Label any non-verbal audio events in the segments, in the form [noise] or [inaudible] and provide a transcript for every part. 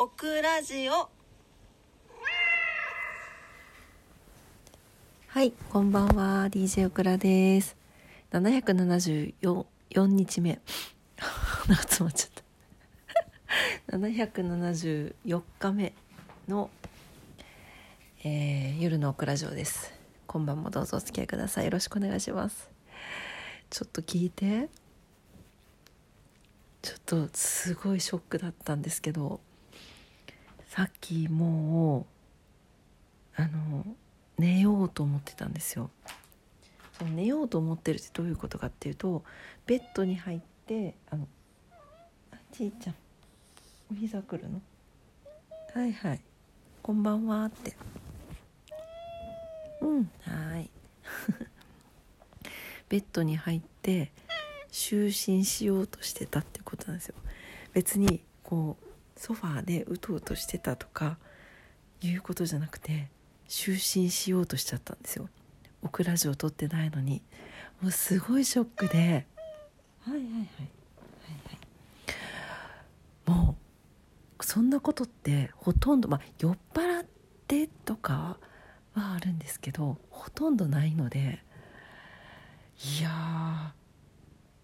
オクラジオはい、こんばんは。DJ オクラです。774日目。[laughs] なんか詰まっちゃった。774日目の、えー夜のオクラジオです。今晩もどうぞお付き合いください。よろしくお願いします。ちょっと聞いて。ちょっとすごいショックだったんですけど、さっきもう、あの、寝ようと思ってたんですよ。その寝ようと思ってるってどういうことかっていうとベッドに入ってあのあちいちゃんお膝くるの？はいはい。こんばんはって。うんはい。[laughs] ベッドに入って就寝しようとしてたってことなんですよ。別にこうソファーでうとうとしてたとかいうことじゃなくて就寝しようとしちゃったんですよ。オクラジオ撮ってないのに。もうすごいショックで。はいはいはい。はいはい。もうそんなことってほとんどまあ酔っ払ってとかはあるんですけどほとんどないのでいや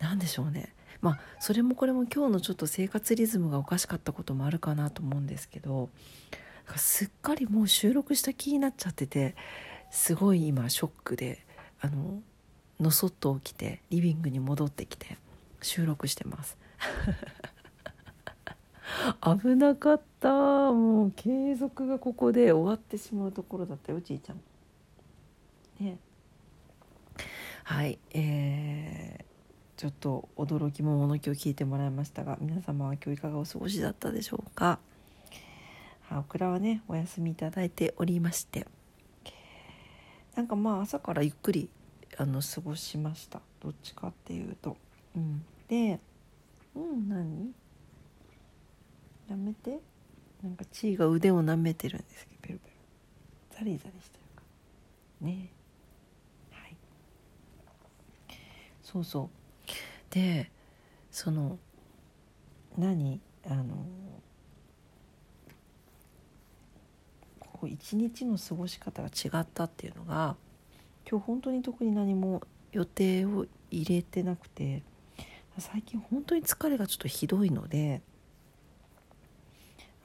ーなんでしょうねまあそれもこれも今日のちょっと生活リズムがおかしかったこともあるかなと思うんですけどすっかりもう収録した気になっちゃっててすごい今ショックであののそっと起きてリビングに戻ってきて収録してます。[laughs] 危なかった。もう継続がここで終わってしまうところだったよちいちゃん。ね。はい。えーちょっと驚きも物気を聞いてもらいましたが皆様は今日いかがお過ごしだったでしょうか？はオクラはねお休みいただいておりまして。なんかまあ朝からゆっくりあの過ごしました。どっちかっていうと、うん、でうん何？やめて。なんかチーが腕を舐めてるんですけどペロペロ。ザリザリしてるか。らねはい。そうそう。でその何？あの一日の過ごし方が違ったっていうのが今日本当に特に何も予定を入れてなくて最近本当に疲れがちょっとひどいので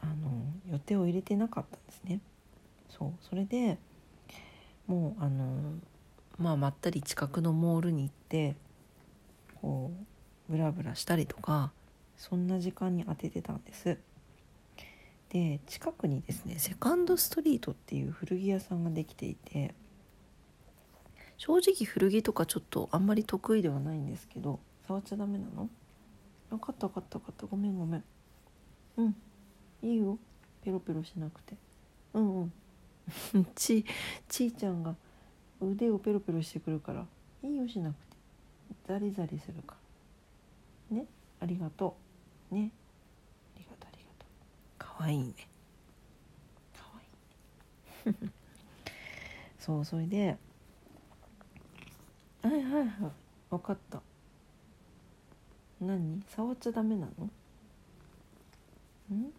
あの予定を入れてなかったんですね。そうそれでもうあのまあまったり近くのモールに行ってこうブラブラしたりとかそんな時間に当ててたんです。で近くにですねセカンドストリートっていう古着屋さんができていて正直古着とかちょっとあんまり得意ではないんですけど触っちゃダメなの？分かった分かった分かった。ごめんごめん。うん。いいよ。ペロペロしなくて。うんうん。[laughs] ちちーちゃんが腕をペロペロしてくるからいいよしなくて。ザリザリするから。ね。ありがとう。ね。ありがとうありがとう。かわいいね。かわいいね。[laughs] そうそれで。はいはいはい。分かった。何？触っちゃダメなの？ん？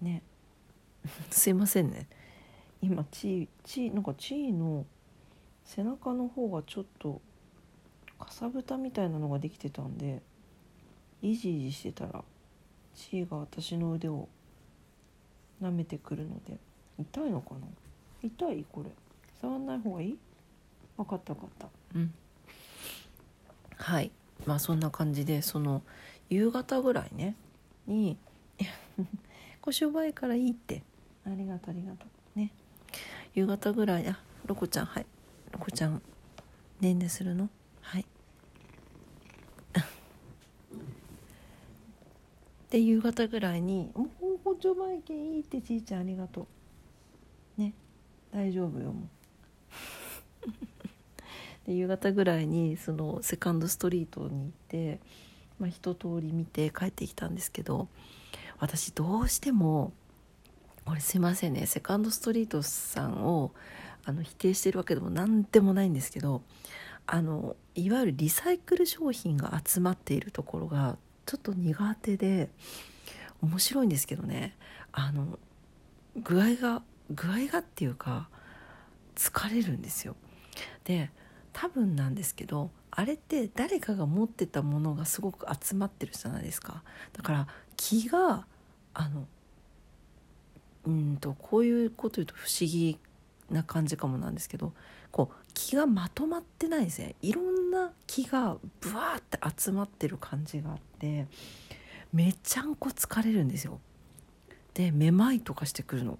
ね。[laughs] すいませんね。今チーチーなんかチーの背中の方がちょっとかさぶたみたいなのができてたんでイジイジしてたらチーが私の腕を舐めてくるので痛いのかな？痛いこれ。触んない方がいい？分かった分かった。うん。はい。まあそんな感じでその夕方ぐらいねに「[laughs] 腰弱いからいい」って。ありがとうありがとう。ね。夕方ぐらいあロコちゃんはいロコちゃんねんねするの？はい。[laughs] で夕方ぐらいに「もう補助バイケいいってちいちゃんありがとう」ね。大丈夫よもう。[laughs] で夕方ぐらいにそのセカンドストリートに行って、まあ、一通り見て帰ってきたんですけど私どうしてもこれすいませんね。セカンドストリートさんをあの否定してるわけでも何でもないんですけどあのいわゆるリサイクル商品が集まっているところがちょっと苦手で面白いんですけどねあの具合が具合がっていうか疲れるんですよ。で多分なんですけどあれって誰かが持ってたものがすごく集まってるじゃないですかだから気があのうんとこういうこと言うと不思議な感じかもなんですけどこう気がまとまってないですねいろんな気がブワーって集まってる感じがあってめちゃんこ疲れるんですよ。でめまいとかしてくるの。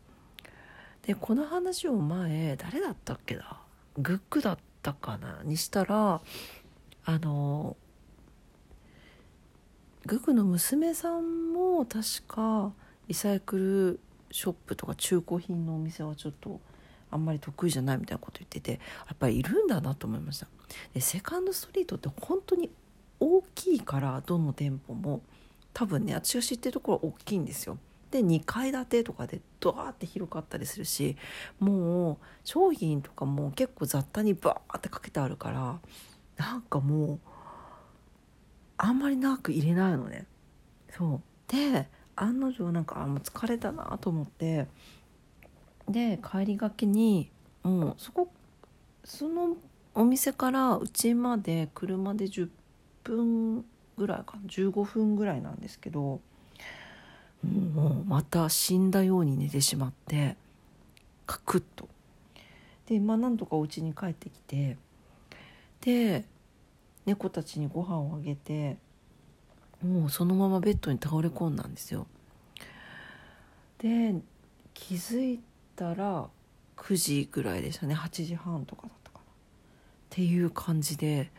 でこの話を前誰だったっけな？グックだったかな？にしたらあのグックの娘さんも確かリサイクルショップとか中古品のお店はちょっとあんまり得意じゃないみたいなこと言っててやっぱりいるんだなと思いました。でセカンドストリートって本当に大きいからどの店舗も多分ね私が知ってるところ大きいんですよ。で2階建てとかでドワーって広かったりするしもう商品とかも結構雑多にバーってかけてあるからなんかもうあんまり長く入れないのね。そう。で案の定なんかあもう疲れたなと思ってで帰りがけにもうそこそのお店からうちまで車で10分ぐらいかな15分ぐらいなんですけどもうまた死んだように寝てしまってカクッと。でまあなんとかお家に帰ってきてで猫たちにご飯をあげてもうそのままベッドに倒れ込んだんですよ。で気づいたら9時ぐらいでしたね。8時半とかだったかな。っていう感じで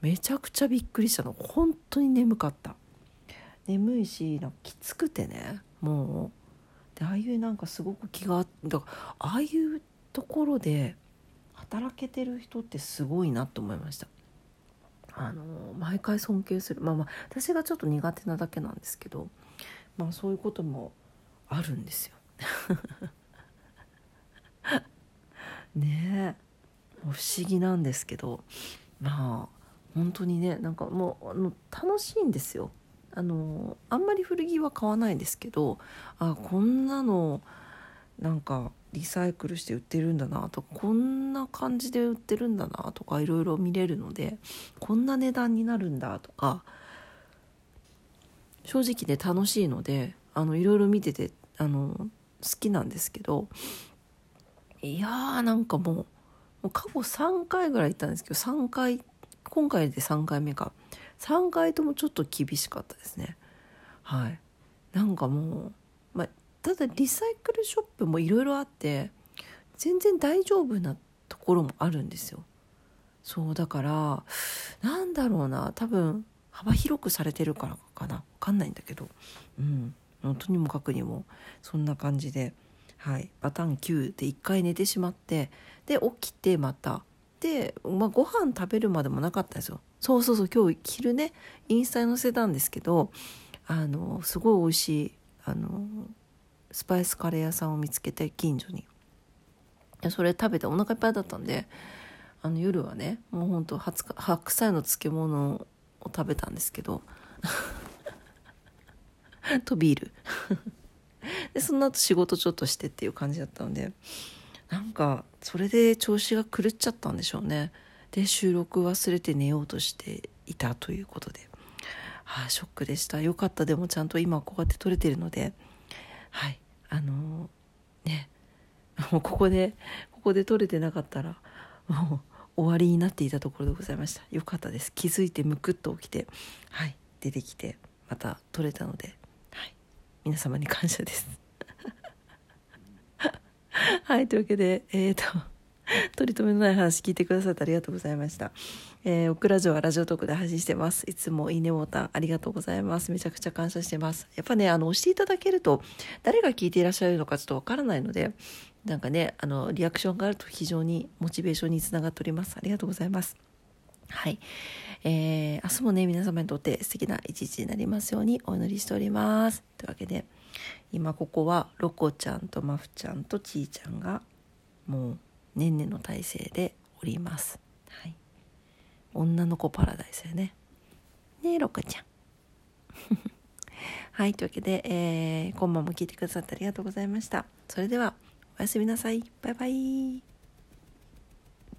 めちゃくちゃびっくりしたの。本当に眠かった。眠いしなんかきつくてね。もう。でああいうなんかすごく気がだからああいうところで働けてる人ってすごいなと思いました。あの毎回尊敬する。まあまあ私がちょっと苦手なだけなんですけどまあそういうこともあるんですよ。ね不思議なんですけど。まあ本当にねなんかもうあの楽しいんですよ。あのあんまり古着は買わないですけどあこんなのなんかリサイクルして売ってるんだなとかこんな感じで売ってるんだなとかいろいろ見れるのでこんな値段になるんだとか正直で楽しいのでいろいろ見ててあの好きなんですけどいやーなんかもうもう過去3回ぐらい行ったんですけど3回今回で3回目か。3回ともちょっと厳しかったですね。はい。なんかもう、まあ、ただリサイクルショップもいろいろあって全然大丈夫なところもあるんですよ。そうだからなんだろうな多分幅広くされてるからかな。分かんないんだけど。うん。とにもかくにもそんな感じで、はい、パターン9で1回寝てしまってで起きてまた。で、まあ、ご飯食べるまでもなかったんですよ。そうそうそう今日昼ねインスタに載せたんですけどあのすごい美味しいあのスパイスカレー屋さんを見つけて近所に。でそれ食べてお腹いっぱいだったんであの夜はねもうほんと白菜の漬物を食べたんですけど。[laughs] とビール。でその後仕事ちょっとしてっていう感じだったのでなんかそれで調子が狂っちゃったんでしょうね。で収録忘れて寝ようとしていたということで、はあ、ショックでした。よかった。でもちゃんと今こうやって撮れてるので。はい。あのー、ね。もうここでここで撮れてなかったらもう終わりになっていたところでございました。よかったです。気づいてむくっと起きてはい。出てきてまた撮れたので、皆様に感謝です [laughs] はいというわけでえっ、ー、と取り留めのない話聞いてくださってありがとうございました。えー、オクラジオはラジオトークで配信してます。いつもいいねボタンありがとうございます。めちゃくちゃ感謝してます。やっぱね、あの、押していただけると、誰が聞いていらっしゃるのかちょっとわからないので、なんかね、あの、リアクションがあると非常にモチベーションにつながっております。ありがとうございます。はい。えー、明日もね、皆様にとって素敵な一日になりますようにお祈りしております。というわけで、今ここはロコちゃんとマフちゃんとちーちゃんがもうねんねの体勢でおります。はい。女の子パラダイスやね。ねえ、ロコちゃん。[laughs] はいというわけで、えー、今晩も聞いてくださってありがとうございましたそれではおやすみなさいバイバイ